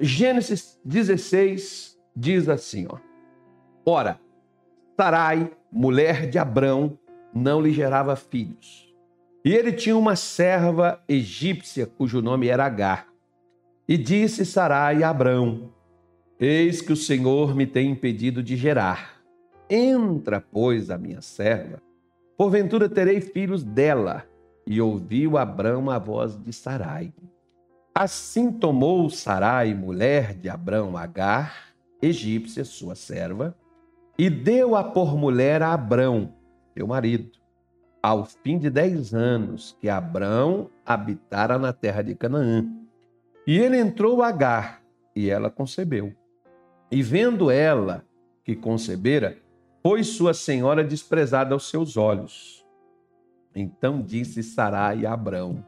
Gênesis 16 diz assim, ó. Ora, Sarai, mulher de Abrão, não lhe gerava filhos. E ele tinha uma serva egípcia cujo nome era Agar. E disse Sarai a Abrão: Eis que o Senhor me tem impedido de gerar. Entra, pois, a minha serva. Porventura terei filhos dela. E ouviu Abrão a voz de Sarai. Assim tomou Sarai, mulher de Abrão, Agar, egípcia, sua serva, e deu-a por mulher a Abrão, seu marido, ao fim de dez anos que Abrão habitara na terra de Canaã. E ele entrou Agar, e ela concebeu. E vendo ela que concebera, foi sua senhora desprezada aos seus olhos. Então disse Sarai a Abrão,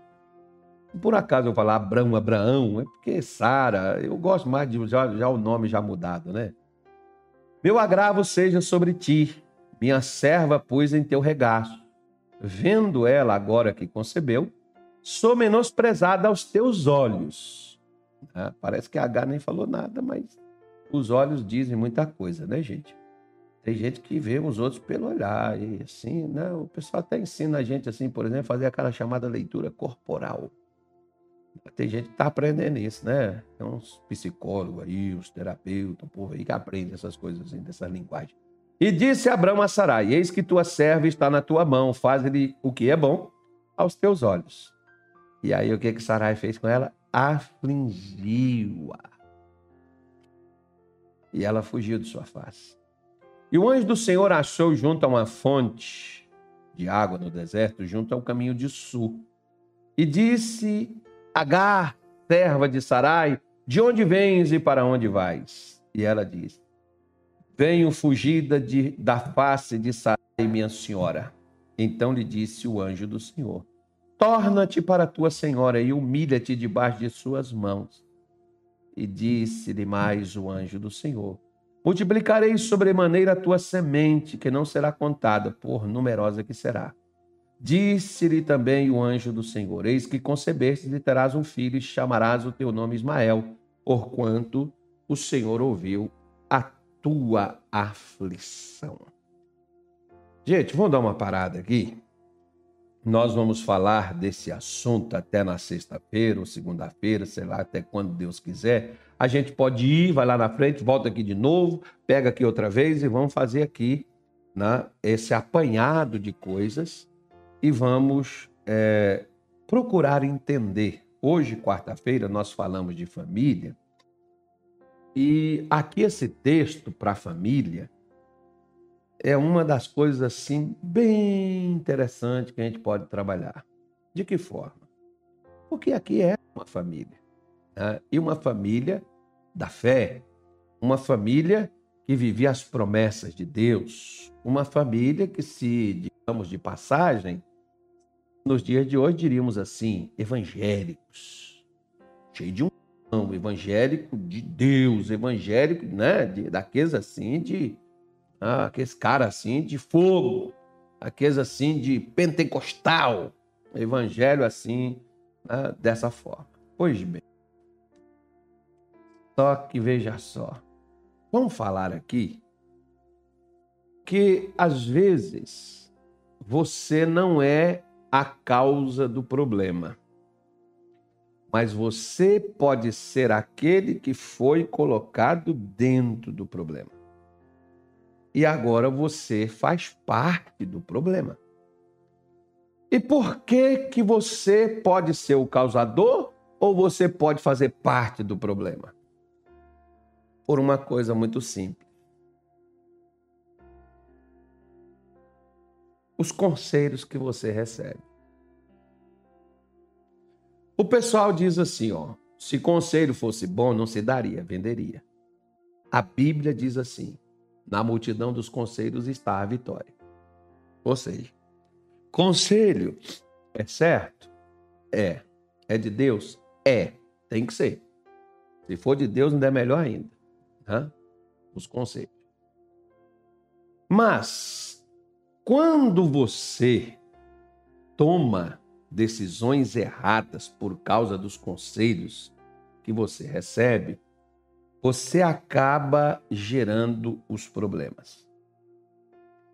por acaso eu falar Abrão, Abraão, é porque Sara, eu gosto mais de já, já o nome já mudado, né? Meu agravo seja sobre ti, minha serva pus em teu regaço. Vendo ela agora que concebeu, sou menosprezada aos teus olhos. Ah, parece que a H nem falou nada, mas os olhos dizem muita coisa, né, gente? Tem gente que vê os outros pelo olhar, e assim, né? O pessoal até ensina a gente, assim, por exemplo, fazer aquela chamada leitura corporal. Tem gente que está aprendendo isso, né? Tem uns psicólogos aí, uns terapeutas, um povo aí que aprende essas coisas assim, dessa linguagem. E disse Abraão a Sarai: Eis que tua serva está na tua mão, faz-lhe o que é bom aos teus olhos. E aí o que que Sarai fez com ela? Afligiu-a. E ela fugiu de sua face. E o anjo do Senhor achou junto a uma fonte de água no deserto, junto ao caminho de sul. E disse Agar, serva de Sarai, de onde vens e para onde vais? E ela disse: Venho fugida de, da face de Sarai, minha senhora. Então lhe disse o anjo do Senhor: Torna-te para tua senhora e humilha-te debaixo de suas mãos. E disse-lhe mais o anjo do Senhor: Multiplicarei sobremaneira a tua semente, que não será contada, por numerosa que será. Disse-lhe também o anjo do Senhor: Eis que concebeste e terás um filho, e chamarás o teu nome Ismael, porquanto o Senhor ouviu a tua aflição. Gente, vamos dar uma parada aqui. Nós vamos falar desse assunto até na sexta-feira ou segunda-feira, sei lá, até quando Deus quiser. A gente pode ir, vai lá na frente, volta aqui de novo, pega aqui outra vez e vamos fazer aqui né, esse apanhado de coisas e vamos é, procurar entender. Hoje, quarta-feira, nós falamos de família e aqui esse texto para família é uma das coisas assim bem interessante que a gente pode trabalhar. De que forma? Porque aqui é uma família né? e uma família da fé, uma família que vivia as promessas de Deus, uma família que se digamos de passagem nos dias de hoje diríamos assim, evangélicos, cheio de um evangélico de Deus, evangélico, né, de, daqueles assim de ah, aqueles caras assim de fogo, aqueles assim de pentecostal, evangelho assim, né, dessa forma. Pois bem. Só que veja só. Vamos falar aqui que às vezes você não é a causa do problema. Mas você pode ser aquele que foi colocado dentro do problema. E agora você faz parte do problema. E por que que você pode ser o causador ou você pode fazer parte do problema? Por uma coisa muito simples. os conselhos que você recebe. O pessoal diz assim, ó, se conselho fosse bom, não se daria, venderia. A Bíblia diz assim: na multidão dos conselhos está a vitória. Ou seja, conselho é certo? É. É de Deus? É. Tem que ser. Se for de Deus, ainda é melhor ainda. Né? Os conselhos. Mas quando você toma decisões erradas por causa dos conselhos que você recebe, você acaba gerando os problemas.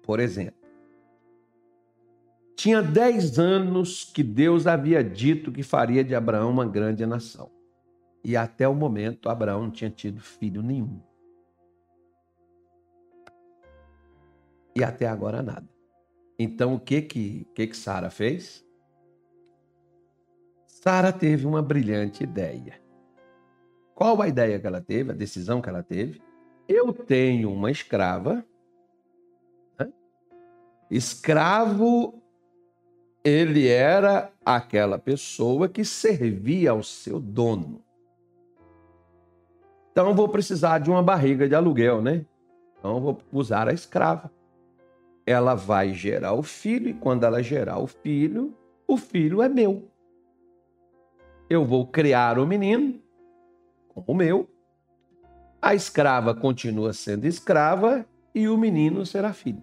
Por exemplo, tinha 10 anos que Deus havia dito que faria de Abraão uma grande nação. E até o momento, Abraão não tinha tido filho nenhum. E até agora nada. Então, o que que, que, que Sara fez? Sara teve uma brilhante ideia. Qual a ideia que ela teve, a decisão que ela teve? Eu tenho uma escrava. Né? Escravo, ele era aquela pessoa que servia ao seu dono. Então vou precisar de uma barriga de aluguel, né? Então vou usar a escrava. Ela vai gerar o filho e quando ela gerar o filho, o filho é meu. Eu vou criar o menino como meu. A escrava continua sendo escrava e o menino será filho.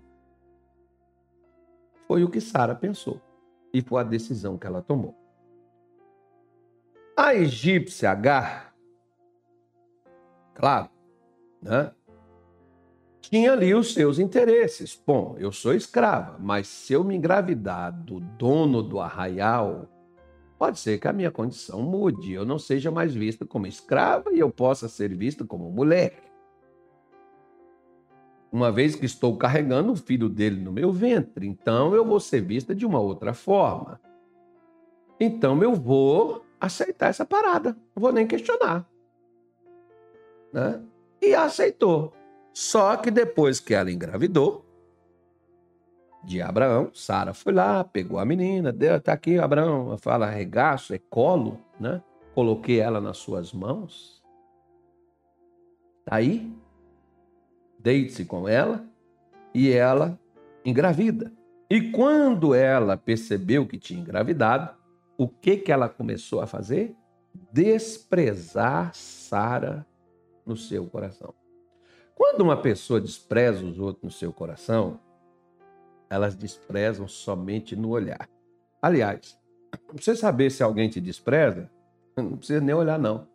Foi o que Sara pensou e foi a decisão que ela tomou. A egípcia Agar, claro, né? tinha ali os seus interesses. Bom, eu sou escrava, mas se eu me engravidar do dono do arraial, pode ser que a minha condição mude, eu não seja mais vista como escrava e eu possa ser vista como mulher. Uma vez que estou carregando o filho dele no meu ventre, então eu vou ser vista de uma outra forma. Então eu vou aceitar essa parada, não vou nem questionar. Né? E aceitou. Só que depois que ela engravidou, de Abraão. Sara foi lá, pegou a menina, deu, tá aqui, Abraão, fala regaço, é colo, né? Coloquei ela nas suas mãos. Tá aí, deite-se com ela e ela engravida. E quando ela percebeu que tinha engravidado, o que que ela começou a fazer? Desprezar Sara no seu coração. Quando uma pessoa despreza os outros no seu coração, elas desprezam somente no olhar. Aliás, para você saber se alguém te despreza, não precisa nem olhar, não.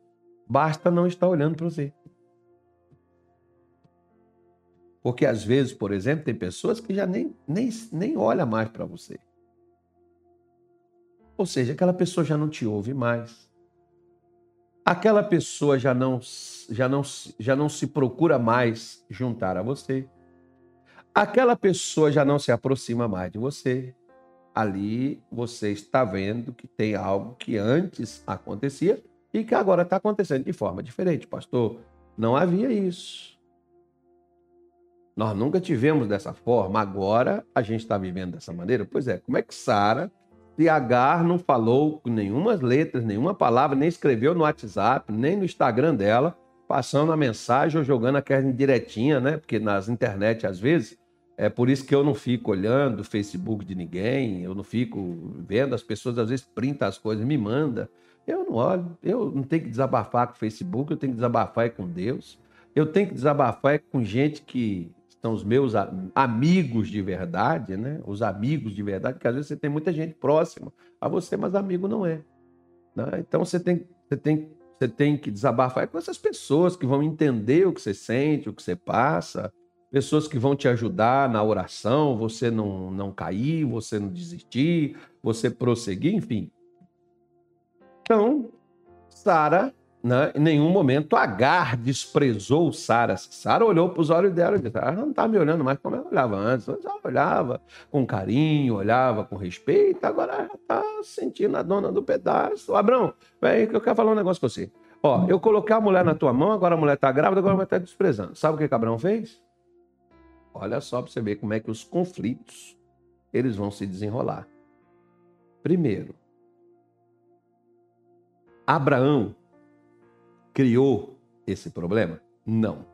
Basta não estar olhando para você. Porque às vezes, por exemplo, tem pessoas que já nem, nem, nem olham mais para você. Ou seja, aquela pessoa já não te ouve mais. Aquela pessoa já não, já não, já não se procura mais juntar a você aquela pessoa já não se aproxima mais de você. Ali você está vendo que tem algo que antes acontecia e que agora está acontecendo de forma diferente. Pastor, não havia isso. Nós nunca tivemos dessa forma, agora a gente está vivendo dessa maneira. Pois é, como é que Sara, se Agar não falou com nenhuma letras, nenhuma palavra, nem escreveu no WhatsApp, nem no Instagram dela, passando a mensagem ou jogando aquela direitinha, né? Porque nas internet, às vezes, é por isso que eu não fico olhando o Facebook de ninguém, eu não fico vendo, as pessoas às vezes printam as coisas, me manda. Eu não olho, eu não tenho que desabafar com o Facebook, eu tenho que desabafar com Deus. Eu tenho que desabafar com gente que são os meus amigos de verdade, né? Os amigos de verdade, porque às vezes você tem muita gente próxima a você, mas amigo não é. Né? Então você tem, você, tem, você tem que desabafar com essas pessoas que vão entender o que você sente, o que você passa, pessoas que vão te ajudar na oração, você não, não cair, você não desistir, você prosseguir, enfim. Então, Sara, né, em nenhum momento, Agar desprezou Sara. Sara olhou para os olhos dela e disse: ah, não está me olhando mais como ela olhava antes. Ela olhava com carinho, olhava com respeito, agora ela está sentindo a dona do pedaço. Abrão, vem que eu quero falar um negócio com você. Ó, eu coloquei a mulher na tua mão, agora a mulher está grávida, agora a mulher está desprezando. Sabe o que o Abrão fez? Olha só para você ver como é que os conflitos eles vão se desenrolar. Primeiro, Abraão criou esse problema? Não.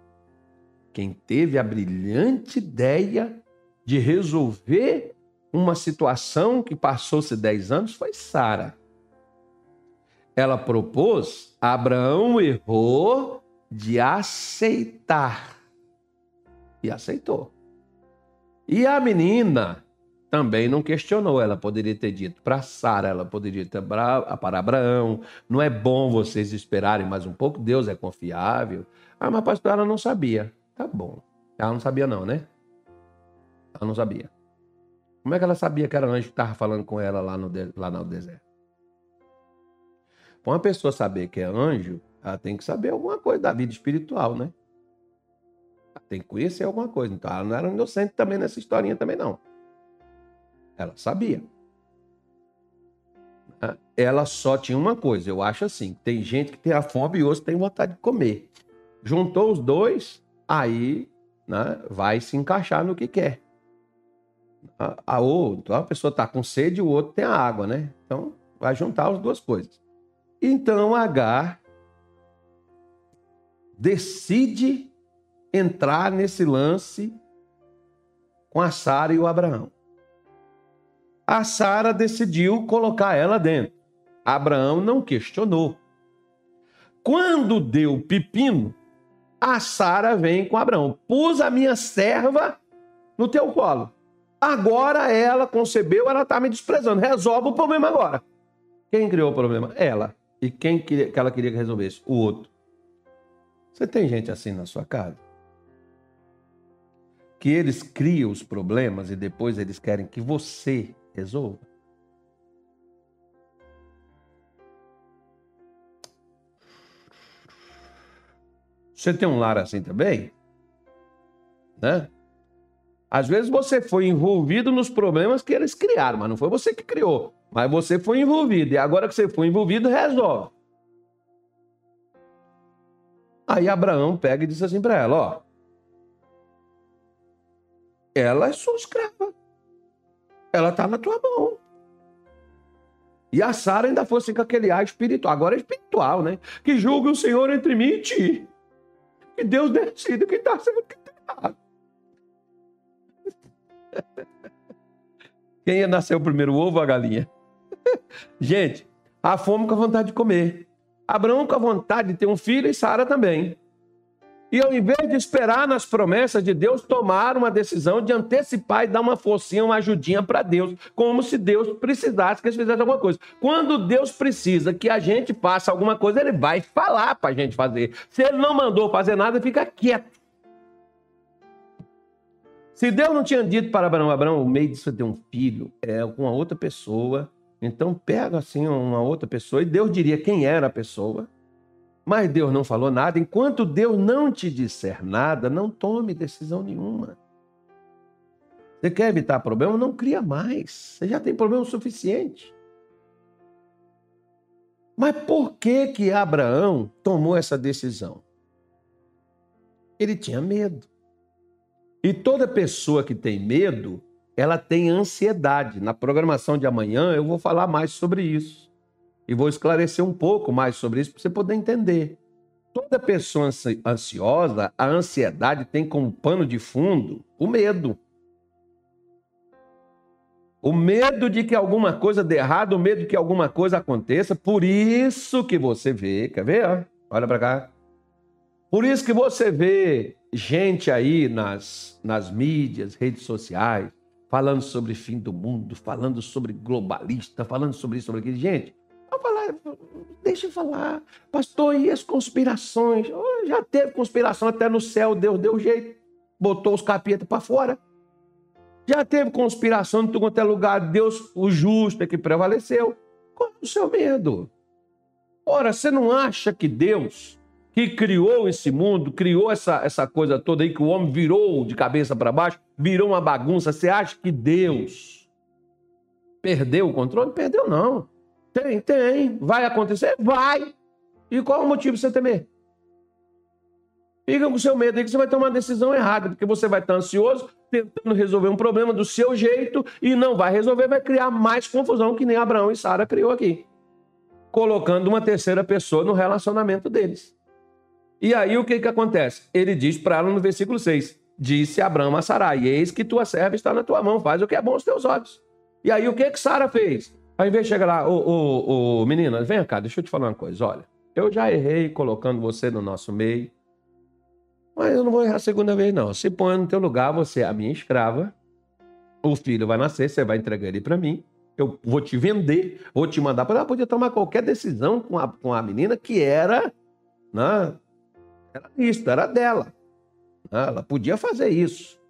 Quem teve a brilhante ideia de resolver uma situação que passou-se 10 anos foi Sara. Ela propôs, Abraão errou de aceitar. E aceitou. E a menina também não questionou. Ela poderia ter dito para Sara, ela poderia ter para Abraão: não é bom vocês esperarem mais um pouco, Deus é confiável. Ah, mas pastor, ela não sabia. Tá bom. Ela não sabia, não, né? Ela não sabia. Como é que ela sabia que era anjo que estava falando com ela lá no, lá no deserto? Para uma pessoa saber que é anjo, ela tem que saber alguma coisa da vida espiritual, né? Tem que conhecer alguma coisa. Então ela não era inocente também nessa historinha também, não. Ela sabia. Ela só tinha uma coisa, eu acho assim: tem gente que tem a fome e outros tem vontade de comer. Juntou os dois, aí né, vai se encaixar no que quer. A, a, outra, a pessoa está com sede e o outro tem a água, né? Então vai juntar as duas coisas. Então Agar decide entrar nesse lance com a Sara e o Abraão. A Sara decidiu colocar ela dentro. Abraão não questionou. Quando deu pepino, a Sara vem com Abraão. Pus a minha serva no teu colo. Agora ela concebeu, ela está me desprezando. Resolve o problema agora. Quem criou o problema? Ela. E quem que ela queria que resolvesse? O outro. Você tem gente assim na sua casa? Que eles criam os problemas e depois eles querem que você resolva? Você tem um lar assim também? Né? Às vezes você foi envolvido nos problemas que eles criaram, mas não foi você que criou. Mas você foi envolvido. E agora que você foi envolvido, resolve. Aí Abraão pega e diz assim para ela: Ó, ela é sua escrava. Ela está na tua mão. E a Sara ainda fosse com aquele ar espiritual. Agora é espiritual, né? Que julgue o Senhor entre mim e ti. Que Deus decida quem está certo e está errado. Quem ia nascer o primeiro ovo ou a galinha? Gente, a fome com a vontade de comer. Abraão com a vontade de ter um filho e Sara também. E ao invés de esperar nas promessas de Deus, tomar uma decisão de antecipar e dar uma forcinha, uma ajudinha para Deus, como se Deus precisasse que eles fizessem alguma coisa. Quando Deus precisa que a gente faça alguma coisa, ele vai falar para a gente fazer. Se ele não mandou fazer nada, fica quieto. Se Deus não tinha dito para Abraão, Abraão, o meio disso ter um filho é com uma outra pessoa, então pega assim uma outra pessoa e Deus diria quem era a pessoa. Mas Deus não falou nada. Enquanto Deus não te disser nada, não tome decisão nenhuma. Você quer evitar problema? Não cria mais. Você já tem problema suficiente. Mas por que que Abraão tomou essa decisão? Ele tinha medo. E toda pessoa que tem medo, ela tem ansiedade. Na programação de amanhã eu vou falar mais sobre isso. E vou esclarecer um pouco mais sobre isso para você poder entender. Toda pessoa ansiosa, a ansiedade tem como pano de fundo o medo. O medo de que alguma coisa dê errado, o medo de que alguma coisa aconteça. Por isso que você vê, quer ver? Olha para cá. Por isso que você vê gente aí nas, nas mídias, redes sociais, falando sobre fim do mundo, falando sobre globalista, falando sobre isso, sobre aquilo. Gente, falar, deixa falar. Pastor, e as conspirações? Oh, já teve conspiração até no céu, Deus deu jeito, botou os capetas para fora. Já teve conspiração em tudo quanto é lugar, Deus, o justo é que prevaleceu. Qual é o seu medo? Ora, você não acha que Deus, que criou esse mundo, criou essa, essa coisa toda aí, que o homem virou de cabeça para baixo, virou uma bagunça, você acha que Deus perdeu o controle? Perdeu, não. Tem, tem. Vai acontecer? Vai. E qual é o motivo de você temer? Fica com seu medo aí que você vai tomar uma decisão errada, porque você vai estar ansioso, tentando resolver um problema do seu jeito e não vai resolver, vai criar mais confusão que nem Abraão e Sara criou aqui. Colocando uma terceira pessoa no relacionamento deles. E aí o que, que acontece? Ele diz para ela no versículo 6: Disse Abraão a Sarai: Eis que tua serva está na tua mão, faz o que é bom aos teus olhos. E aí o que, que Sara fez? Ao invés de chegar lá, ô, ô, ô, menina, vem cá, deixa eu te falar uma coisa. Olha, eu já errei colocando você no nosso meio, mas eu não vou errar a segunda vez, não. Se põe no teu lugar, você é a minha escrava, O filho vai nascer, você vai entregar ele para mim. Eu vou te vender, vou te mandar para ela. Podia tomar qualquer decisão com a, com a menina que era, né? Era isso, era dela. Né? Ela podia fazer isso.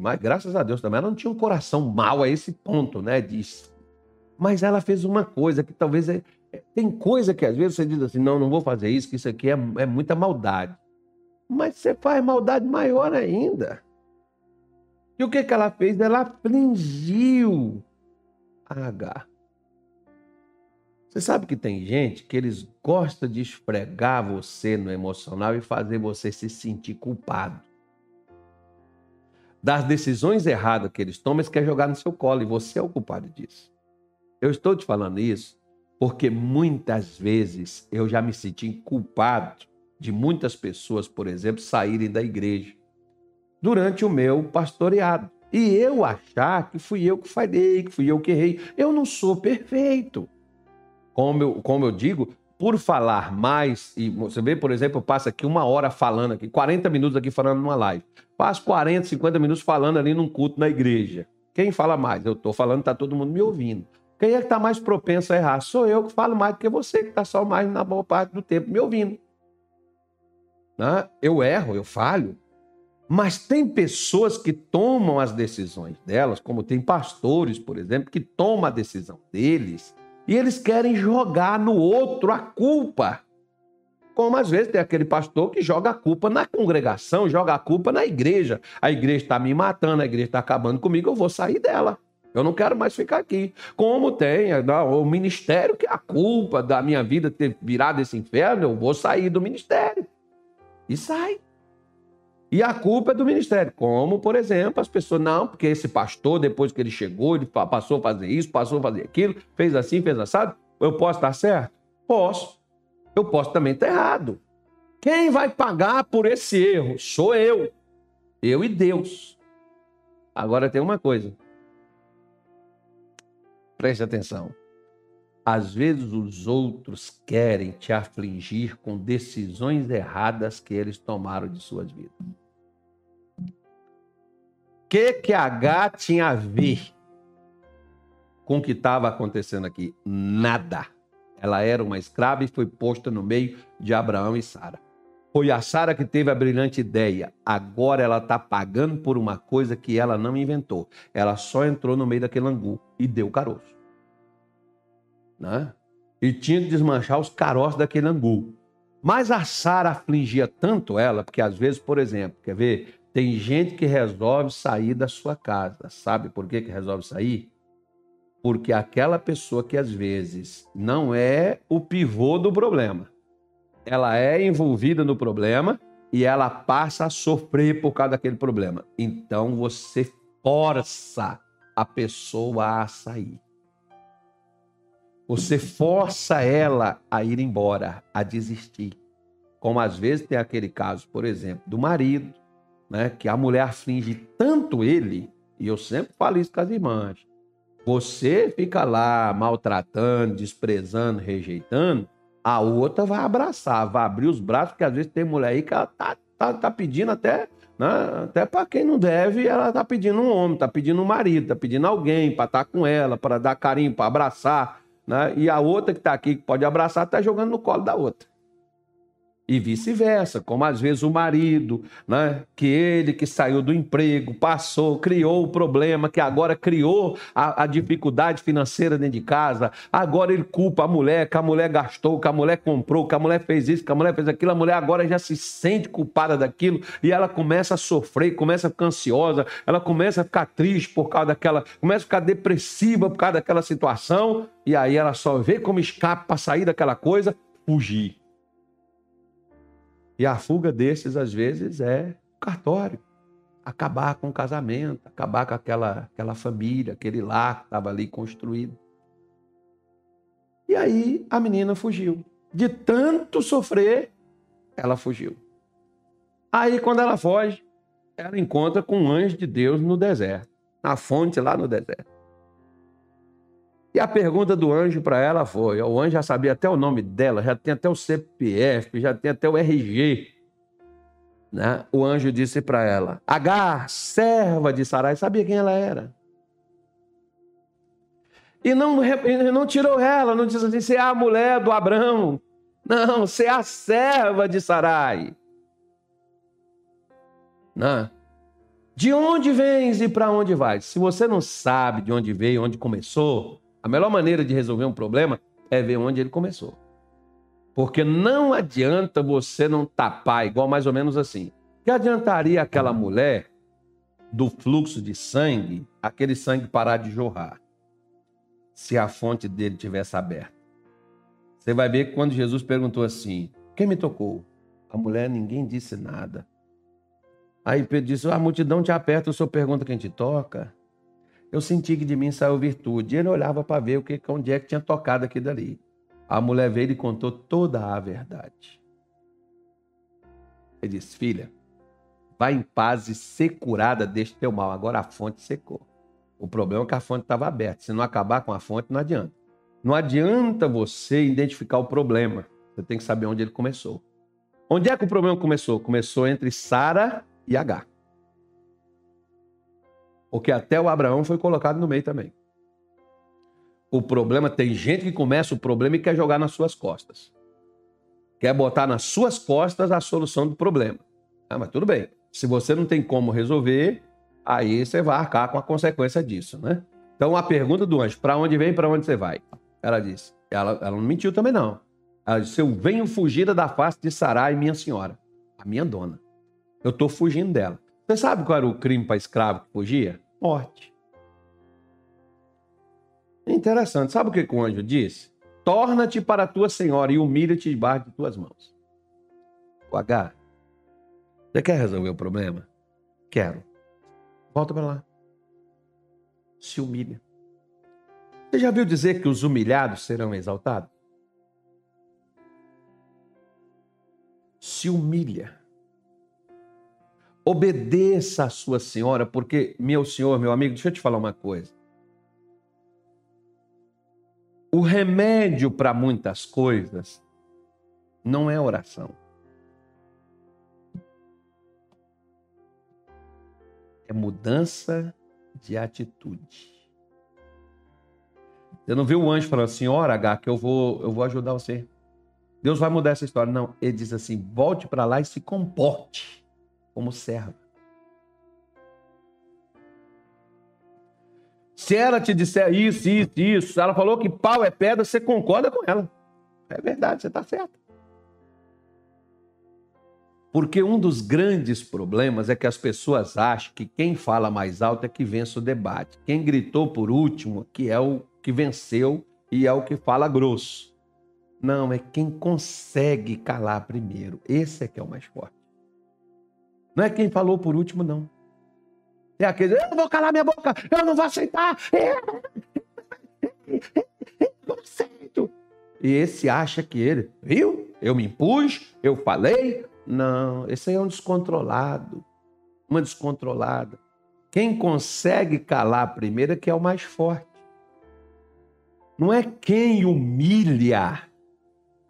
Mas graças a Deus também ela não tinha um coração mau a esse ponto, né? Diz. Mas ela fez uma coisa que talvez é, é, tem coisa que às vezes você diz assim, não, não vou fazer isso, que isso aqui é, é muita maldade. Mas você faz maldade maior ainda. E o que, que ela fez? Ela afligiu a H. Você sabe que tem gente que eles gostam de esfregar você no emocional e fazer você se sentir culpado. Das decisões erradas que eles tomam, eles querem jogar no seu colo e você é o culpado disso. Eu estou te falando isso porque muitas vezes eu já me senti culpado de muitas pessoas, por exemplo, saírem da igreja durante o meu pastoreado. E eu achar que fui eu que falhei, que fui eu que errei. Eu não sou perfeito. Como eu, como eu digo, por falar mais, e você vê, por exemplo, eu passo aqui uma hora falando aqui, 40 minutos aqui falando numa live. Passo 40, 50 minutos falando ali num culto na igreja. Quem fala mais? Eu estou falando, está todo mundo me ouvindo. Quem é que está mais propenso a errar? Sou eu que falo mais do que você, que está só mais na boa parte do tempo me ouvindo. Né? Eu erro, eu falho. Mas tem pessoas que tomam as decisões delas, como tem pastores, por exemplo, que tomam a decisão deles e eles querem jogar no outro a culpa. Como às vezes tem aquele pastor que joga a culpa na congregação, joga a culpa na igreja. A igreja está me matando, a igreja está acabando comigo, eu vou sair dela. Eu não quero mais ficar aqui. Como tem o ministério que é a culpa da minha vida ter virado esse inferno, eu vou sair do ministério. E sai. E a culpa é do ministério. Como, por exemplo, as pessoas, não, porque esse pastor, depois que ele chegou, ele passou a fazer isso, passou a fazer aquilo, fez assim, fez assado. Eu posso estar certo? Posso. Eu posso também estar errado. Quem vai pagar por esse erro? Sou eu. Eu e Deus. Agora tem uma coisa. Preste atenção. Às vezes os outros querem te afligir com decisões erradas que eles tomaram de suas vidas. O que que H tinha a ver com o que estava acontecendo aqui? Nada. Ela era uma escrava e foi posta no meio de Abraão e Sara. Foi a Sara que teve a brilhante ideia. Agora ela está pagando por uma coisa que ela não inventou. Ela só entrou no meio daquele angu e deu caroço né? e tinha que desmanchar os caroços daquele angu. Mas a Sara afligia tanto ela, porque às vezes, por exemplo, quer ver? Tem gente que resolve sair da sua casa. Sabe por que, que resolve sair? Porque aquela pessoa que às vezes não é o pivô do problema, ela é envolvida no problema e ela passa a sofrer por causa daquele problema. Então você força a pessoa a sair. Você força ela a ir embora, a desistir. Como às vezes tem aquele caso, por exemplo, do marido, né, que a mulher aflige tanto ele, e eu sempre falo isso com as irmãs. Você fica lá maltratando, desprezando, rejeitando, a outra vai abraçar, vai abrir os braços, porque às vezes tem mulher aí que ela tá, tá, tá pedindo até, né, até para quem não deve, ela tá pedindo um homem, tá pedindo um marido, tá pedindo alguém para estar tá com ela, para dar carinho, para abraçar né? e a outra que está aqui, que pode abraçar, está jogando no colo da outra. E vice-versa, como às vezes o marido, né, que ele que saiu do emprego, passou, criou o problema, que agora criou a, a, dificuldade financeira dentro de casa, agora ele culpa a mulher, que a mulher gastou, que a mulher comprou, que a mulher fez isso, que a mulher fez aquilo, a mulher agora já se sente culpada daquilo e ela começa a sofrer, começa a ficar ansiosa, ela começa a ficar triste por causa daquela, começa a ficar depressiva por causa daquela situação, e aí ela só vê como escape para sair daquela coisa, fugir e a fuga desses, às vezes, é cartório. Acabar com o casamento, acabar com aquela, aquela família, aquele lar que estava ali construído. E aí a menina fugiu. De tanto sofrer, ela fugiu. Aí, quando ela foge, ela encontra com um anjo de Deus no deserto, na fonte lá no deserto. E a pergunta do anjo para ela foi: o anjo já sabia até o nome dela, já tem até o CPF, já tem até o RG. né, o anjo disse para ela: Agar, serva de Sarai, sabia quem ela era. E não, não tirou ela, não disse assim: você é a mulher do Abraão. Não, você é a serva de Sarai. Não. De onde vens e para onde vais? Se você não sabe de onde veio, onde começou, a melhor maneira de resolver um problema é ver onde ele começou. Porque não adianta você não tapar, igual mais ou menos assim. Que adiantaria aquela mulher do fluxo de sangue, aquele sangue parar de jorrar, se a fonte dele tivesse aberta? Você vai ver que quando Jesus perguntou assim: Quem me tocou? A mulher, ninguém disse nada. Aí Pedro disse: A multidão te aperta, o senhor pergunta quem te toca. Eu senti que de mim saiu virtude. E ele olhava para ver o que, onde é que tinha tocado aqui dali. A mulher veio e contou toda a verdade. Ele disse: Filha, vai em paz e ser curada deste teu mal. Agora a fonte secou. O problema é que a fonte estava aberta. Se não acabar com a fonte, não adianta. Não adianta você identificar o problema. Você tem que saber onde ele começou. Onde é que o problema começou? Começou entre Sara e H. Porque até o Abraão foi colocado no meio também. O problema, tem gente que começa o problema e quer jogar nas suas costas. Quer botar nas suas costas a solução do problema. Ah, mas tudo bem. Se você não tem como resolver, aí você vai arcar com a consequência disso, né? Então a pergunta do anjo, para onde vem, para onde você vai? Ela disse, ela, ela não mentiu também não. Ela disse, eu venho fugida da face de Sarai, minha senhora, a minha dona. Eu estou fugindo dela. Você sabe qual era o crime para escravo que fugia? Morte. Interessante. Sabe o que o anjo disse? Torna-te para a tua senhora e humilha-te debaixo de tuas mãos. O H. Você quer resolver o problema? Quero. Volta para lá. Se humilha. Você já viu dizer que os humilhados serão exaltados? Se humilha. Obedeça a sua senhora, porque, meu senhor, meu amigo, deixa eu te falar uma coisa. O remédio para muitas coisas não é oração. É mudança de atitude. Você não viu o anjo falando, senhora H, que eu vou, eu vou ajudar você. Deus vai mudar essa história. Não, ele diz assim: volte para lá e se comporte como serva. Se ela te disser isso, isso, isso, ela falou que pau é pedra, você concorda com ela. É verdade, você está certo. Porque um dos grandes problemas é que as pessoas acham que quem fala mais alto é que vence o debate. Quem gritou por último que é o que venceu e é o que fala grosso. Não, é quem consegue calar primeiro. Esse é que é o mais forte. Não é quem falou por último, não. É aquele, eu não vou calar minha boca, eu não vou aceitar. Não aceito. E esse acha que ele, viu? Eu me impus, eu falei. Não, esse aí é um descontrolado. Uma descontrolada. Quem consegue calar primeiro é que é o mais forte. Não é quem humilha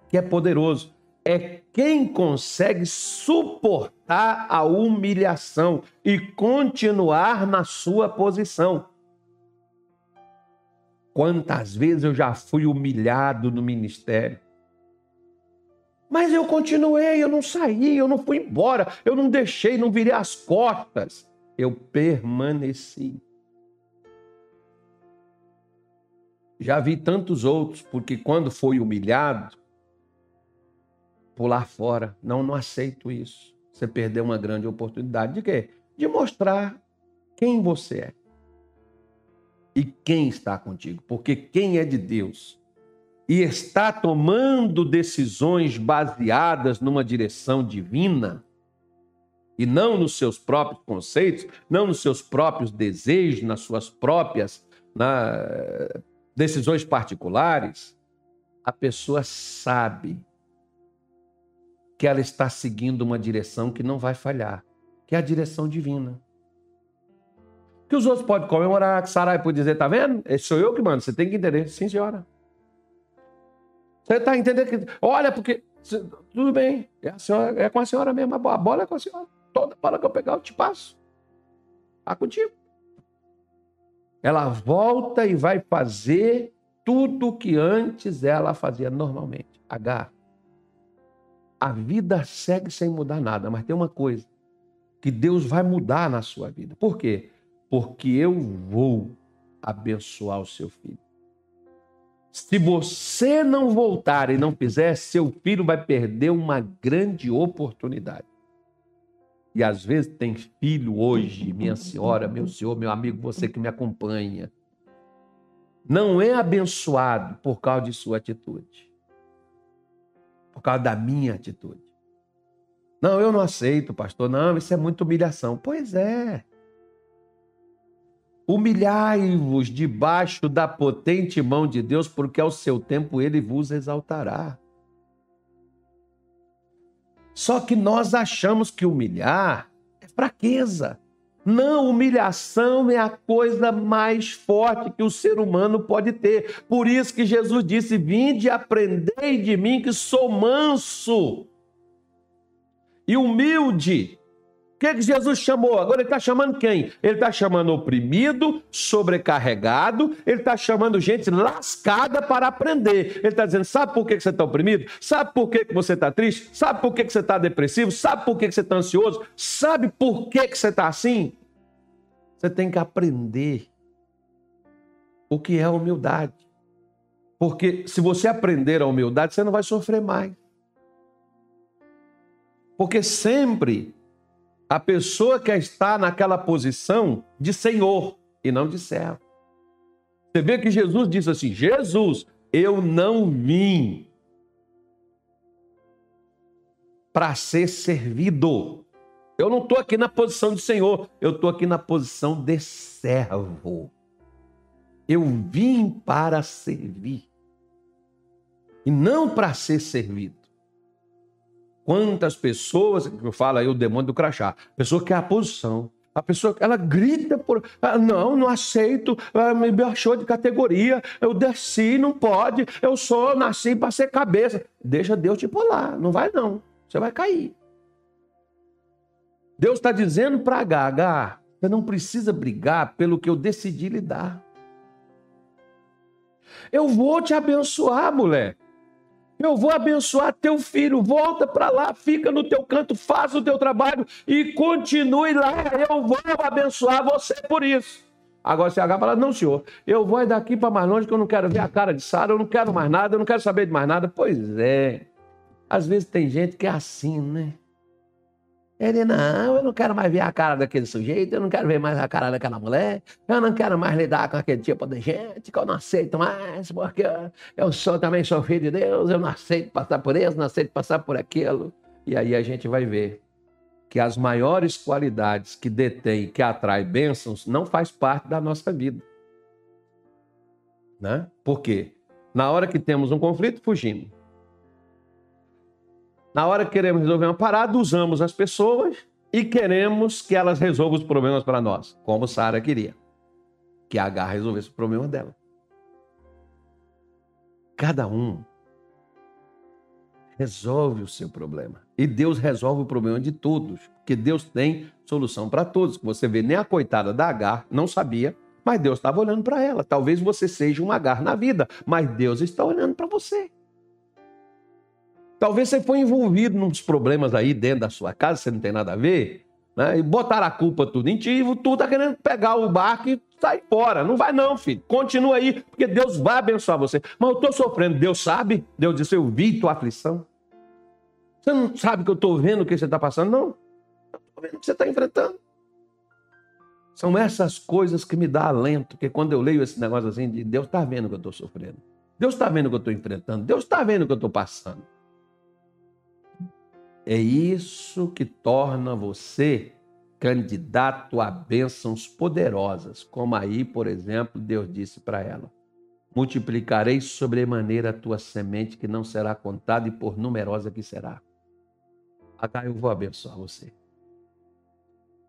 que é poderoso é quem consegue suportar a humilhação e continuar na sua posição. Quantas vezes eu já fui humilhado no ministério? Mas eu continuei, eu não saí, eu não fui embora, eu não deixei, não virei as costas. Eu permaneci. Já vi tantos outros, porque quando foi humilhado, pular fora. Não, não aceito isso. Você perdeu uma grande oportunidade de quê? De mostrar quem você é. E quem está contigo. Porque quem é de Deus e está tomando decisões baseadas numa direção divina, e não nos seus próprios conceitos, não nos seus próprios desejos, nas suas próprias na, decisões particulares, a pessoa sabe que ela está seguindo uma direção que não vai falhar, que é a direção divina. Que os outros podem comemorar, que Sarai pode dizer, tá vendo? Esse sou eu que mando, você tem que entender. Sim, senhora. Você está entendendo que. Olha, porque. Tudo bem, é, senhora, é com a senhora mesmo, a bola é com a senhora. toda bola que eu pegar eu te passo. Tá contigo. Ela volta e vai fazer tudo que antes ela fazia normalmente. H. A vida segue sem mudar nada, mas tem uma coisa que Deus vai mudar na sua vida. Por quê? Porque eu vou abençoar o seu filho. Se você não voltar e não fizer, seu filho vai perder uma grande oportunidade. E às vezes tem filho hoje, minha senhora, meu senhor, meu amigo, você que me acompanha, não é abençoado por causa de sua atitude, por causa da minha atitude. Não, eu não aceito, pastor. Não, isso é muita humilhação. Pois é. Humilhai-vos debaixo da potente mão de Deus, porque ao seu tempo ele vos exaltará. Só que nós achamos que humilhar é fraqueza. Não, humilhação é a coisa mais forte que o ser humano pode ter. Por isso que Jesus disse: Vinde aprendei de mim, que sou manso e humilde o que, que Jesus chamou? Agora ele está chamando quem? Ele está chamando oprimido, sobrecarregado, ele está chamando gente lascada para aprender. Ele está dizendo: sabe por que, que você está oprimido? Sabe por que, que você está triste? Sabe por que, que você está depressivo? Sabe por que, que você está ansioso? Sabe por que, que você está assim? Você tem que aprender o que é humildade. Porque se você aprender a humildade, você não vai sofrer mais. Porque sempre a pessoa que está naquela posição de senhor e não de servo. Você vê que Jesus disse assim: Jesus, eu não vim para ser servido. Eu não estou aqui na posição de senhor, eu estou aqui na posição de servo. Eu vim para servir e não para ser servido. Quantas pessoas, eu falo aí o demônio do crachá, pessoa que é a posição, a pessoa, ela grita por, ah, não, não aceito, ah, me baixou de categoria, eu desci, não pode, eu sou, nasci para ser cabeça. Deixa Deus te pular, não vai não, você vai cair. Deus está dizendo para H, você não precisa brigar pelo que eu decidi lhe dar. Eu vou te abençoar, mulher. Eu vou abençoar teu filho. Volta para lá, fica no teu canto, faz o teu trabalho e continue lá. Eu vou abençoar você por isso. Agora você agarra fala: Não, senhor, eu vou daqui para mais longe que eu não quero ver a cara de Sara, eu não quero mais nada, eu não quero saber de mais nada. Pois é. Às vezes tem gente que é assim, né? Ele, não, eu não quero mais ver a cara daquele sujeito, eu não quero ver mais a cara daquela mulher, eu não quero mais lidar com aquele tipo de gente que eu não aceito mais, porque eu sou também sou filho de Deus, eu não aceito passar por isso, não aceito passar por aquilo. E aí a gente vai ver que as maiores qualidades que detém, que atrai bênçãos, não faz parte da nossa vida. Né? Por quê? Na hora que temos um conflito, fugimos. Na hora que queremos resolver uma parada, usamos as pessoas e queremos que elas resolvam os problemas para nós, como Sara queria. Que a H resolvesse o problema dela. Cada um resolve o seu problema. E Deus resolve o problema de todos, porque Deus tem solução para todos. Você vê, nem a coitada da Agar não sabia, mas Deus estava olhando para ela. Talvez você seja um Agar na vida, mas Deus está olhando para você. Talvez você foi envolvido nos problemas aí dentro da sua casa, você não tem nada a ver, né? E botaram a culpa tudo em ti, e tu tá querendo pegar o barco e sair fora. Não vai não, filho. Continua aí, porque Deus vai abençoar você. Mas eu tô sofrendo, Deus sabe? Deus disse, eu vi tua aflição. Você não sabe que eu tô vendo o que você está passando? Não. Eu tô vendo o que você está enfrentando. São essas coisas que me dão alento, porque quando eu leio esse negócio assim, de Deus está vendo que eu estou sofrendo. Deus está vendo que eu estou enfrentando. Deus está vendo que eu estou passando. É isso que torna você candidato a bênçãos poderosas, como aí, por exemplo, Deus disse para ela: Multiplicarei sobremaneira a tua semente, que não será contada, e por numerosa que será. Agora eu vou abençoar você.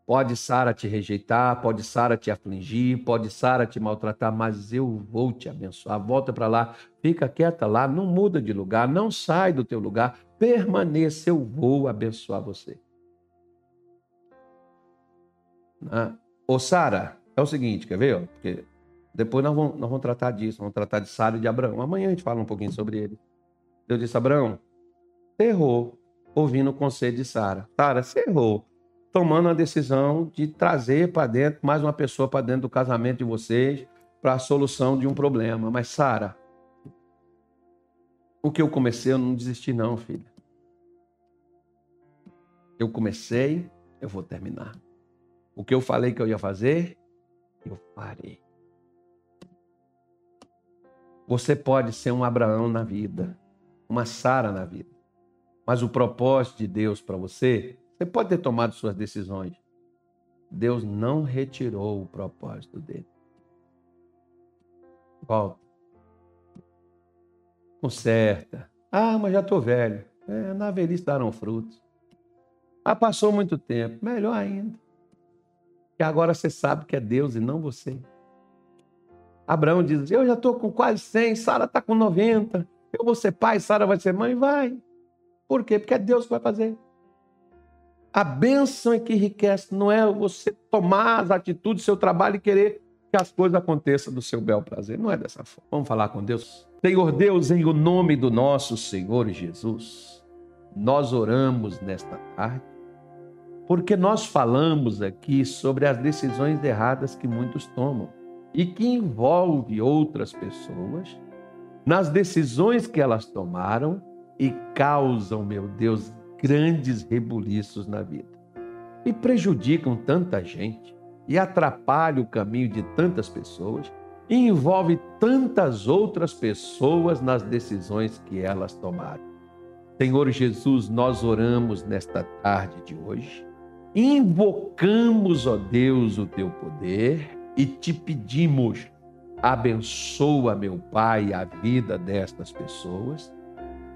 Pode Sara te rejeitar, pode Sara te afligir, pode Sara te maltratar, mas eu vou te abençoar. Volta para lá, fica quieta lá, não muda de lugar, não sai do teu lugar, permaneça, eu vou abençoar você. Né? Ô, Sara, é o seguinte, quer ver? Porque depois nós vamos, nós vamos tratar disso, vamos tratar de Sara e de Abraão. Amanhã a gente fala um pouquinho sobre ele. Deus disse, Abraão, errou ouvindo o conselho de Sara. Sara, você errou tomando a decisão de trazer para dentro mais uma pessoa para dentro do casamento de vocês para a solução de um problema. Mas, Sara, o que eu comecei, eu não desisti, não, filha. Eu comecei, eu vou terminar. O que eu falei que eu ia fazer, eu farei. Você pode ser um Abraão na vida, uma Sara na vida. Mas o propósito de Deus para você, você pode ter tomado suas decisões. Deus não retirou o propósito dele. Volta. Conserta. Ah, mas já estou velho. É, na velhice darão frutos. Ah, passou muito tempo. Melhor ainda. Que agora você sabe que é Deus e não você. Abraão diz: Eu já estou com quase 100, Sara está com 90. Eu vou ser pai, Sara vai ser mãe. Vai. Por quê? Porque é Deus que vai fazer. A bênção é que enriquece, não é você tomar as atitudes do seu trabalho e querer que as coisas aconteçam do seu bel prazer. Não é dessa forma. Vamos falar com Deus? Senhor Deus, em o nome do nosso Senhor Jesus, nós oramos nesta tarde, porque nós falamos aqui sobre as decisões erradas que muitos tomam e que envolve outras pessoas nas decisões que elas tomaram e causam, meu Deus, grandes rebuliços na vida. E prejudicam tanta gente e atrapalham o caminho de tantas pessoas e envolve tantas outras pessoas nas decisões que elas tomaram. Senhor Jesus, nós oramos nesta tarde de hoje, invocamos, ó Deus, o teu poder e te pedimos, abençoa, meu Pai, a vida destas pessoas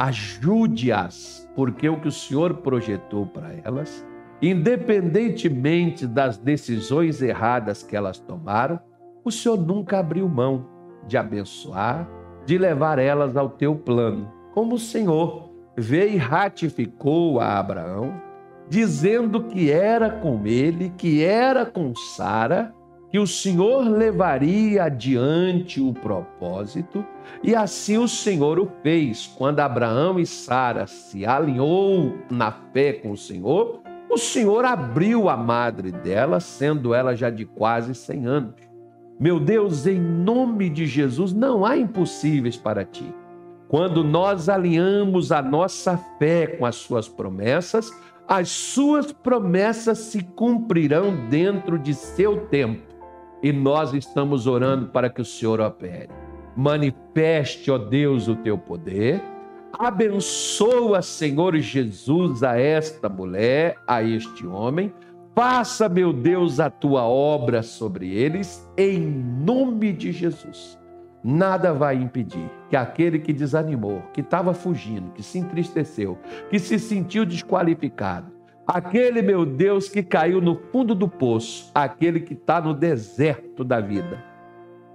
ajude-as, porque o que o Senhor projetou para elas, independentemente das decisões erradas que elas tomaram, o Senhor nunca abriu mão de abençoar, de levar elas ao teu plano, como o Senhor veio e ratificou a Abraão, dizendo que era com ele, que era com Sara que o Senhor levaria adiante o propósito, e assim o Senhor o fez. Quando Abraão e Sara se alinhou na fé com o Senhor, o Senhor abriu a madre dela, sendo ela já de quase 100 anos. Meu Deus, em nome de Jesus, não há impossíveis para ti. Quando nós alinhamos a nossa fé com as suas promessas, as suas promessas se cumprirão dentro de seu tempo e nós estamos orando para que o Senhor opere. Manifeste, ó Deus, o teu poder. Abençoa, Senhor Jesus, a esta mulher, a este homem. Faça, meu Deus, a tua obra sobre eles, em nome de Jesus. Nada vai impedir que aquele que desanimou, que estava fugindo, que se entristeceu, que se sentiu desqualificado, aquele meu Deus que caiu no fundo do poço, aquele que está no deserto da vida.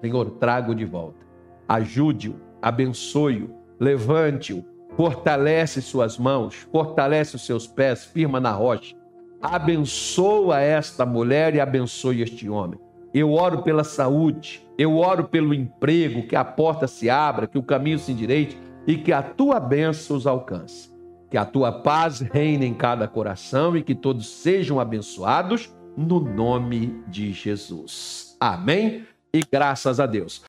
Senhor, trago de volta. Ajude-o, abençoe-o, levante-o, fortalece suas mãos, fortalece os seus pés, firma na rocha. Abençoa esta mulher e abençoe este homem. Eu oro pela saúde, eu oro pelo emprego, que a porta se abra, que o caminho se endireite e que a tua bênção os alcance. Que a tua paz reine em cada coração e que todos sejam abençoados no nome de Jesus. Amém e graças a Deus.